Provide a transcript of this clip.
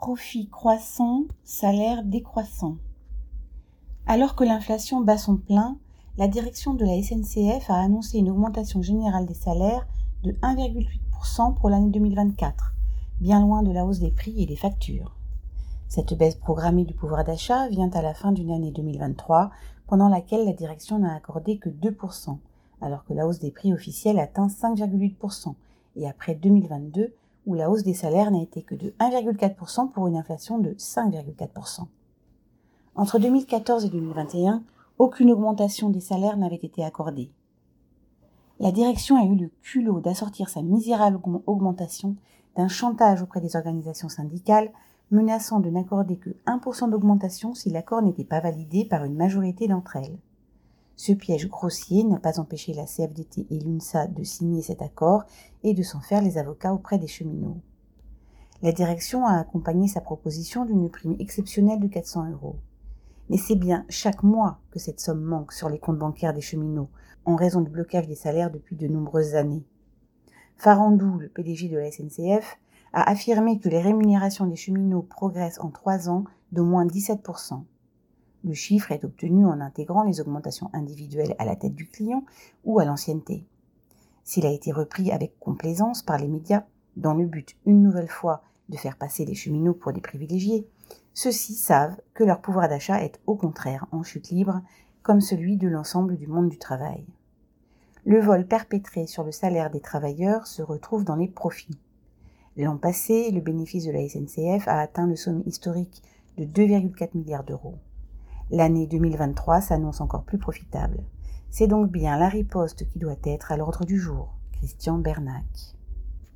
Profit croissant, salaire décroissant. Alors que l'inflation bat son plein, la direction de la SNCF a annoncé une augmentation générale des salaires de 1,8% pour l'année 2024, bien loin de la hausse des prix et des factures. Cette baisse programmée du pouvoir d'achat vient à la fin d'une année 2023, pendant laquelle la direction n'a accordé que 2%, alors que la hausse des prix officiels atteint 5,8%, et après 2022, où la hausse des salaires n'a été que de 1,4% pour une inflation de 5,4%. Entre 2014 et 2021, aucune augmentation des salaires n'avait été accordée. La direction a eu le culot d'assortir sa misérable augmentation d'un chantage auprès des organisations syndicales menaçant de n'accorder que 1% d'augmentation si l'accord n'était pas validé par une majorité d'entre elles. Ce piège grossier n'a pas empêché la CFDT et l'UNSA de signer cet accord et de s'en faire les avocats auprès des cheminots. La direction a accompagné sa proposition d'une prime exceptionnelle de 400 euros. Mais c'est bien chaque mois que cette somme manque sur les comptes bancaires des cheminots, en raison du blocage des salaires depuis de nombreuses années. Farandou, le PDG de la SNCF, a affirmé que les rémunérations des cheminots progressent en trois ans d'au moins 17%. Le chiffre est obtenu en intégrant les augmentations individuelles à la tête du client ou à l'ancienneté. S'il a été repris avec complaisance par les médias, dans le but une nouvelle fois de faire passer les cheminots pour des privilégiés, ceux-ci savent que leur pouvoir d'achat est au contraire en chute libre, comme celui de l'ensemble du monde du travail. Le vol perpétré sur le salaire des travailleurs se retrouve dans les profits. L'an passé, le bénéfice de la SNCF a atteint le sommet historique de 2,4 milliards d'euros. L'année 2023 s'annonce encore plus profitable. C'est donc bien la riposte qui doit être à l'ordre du jour. Christian Bernac.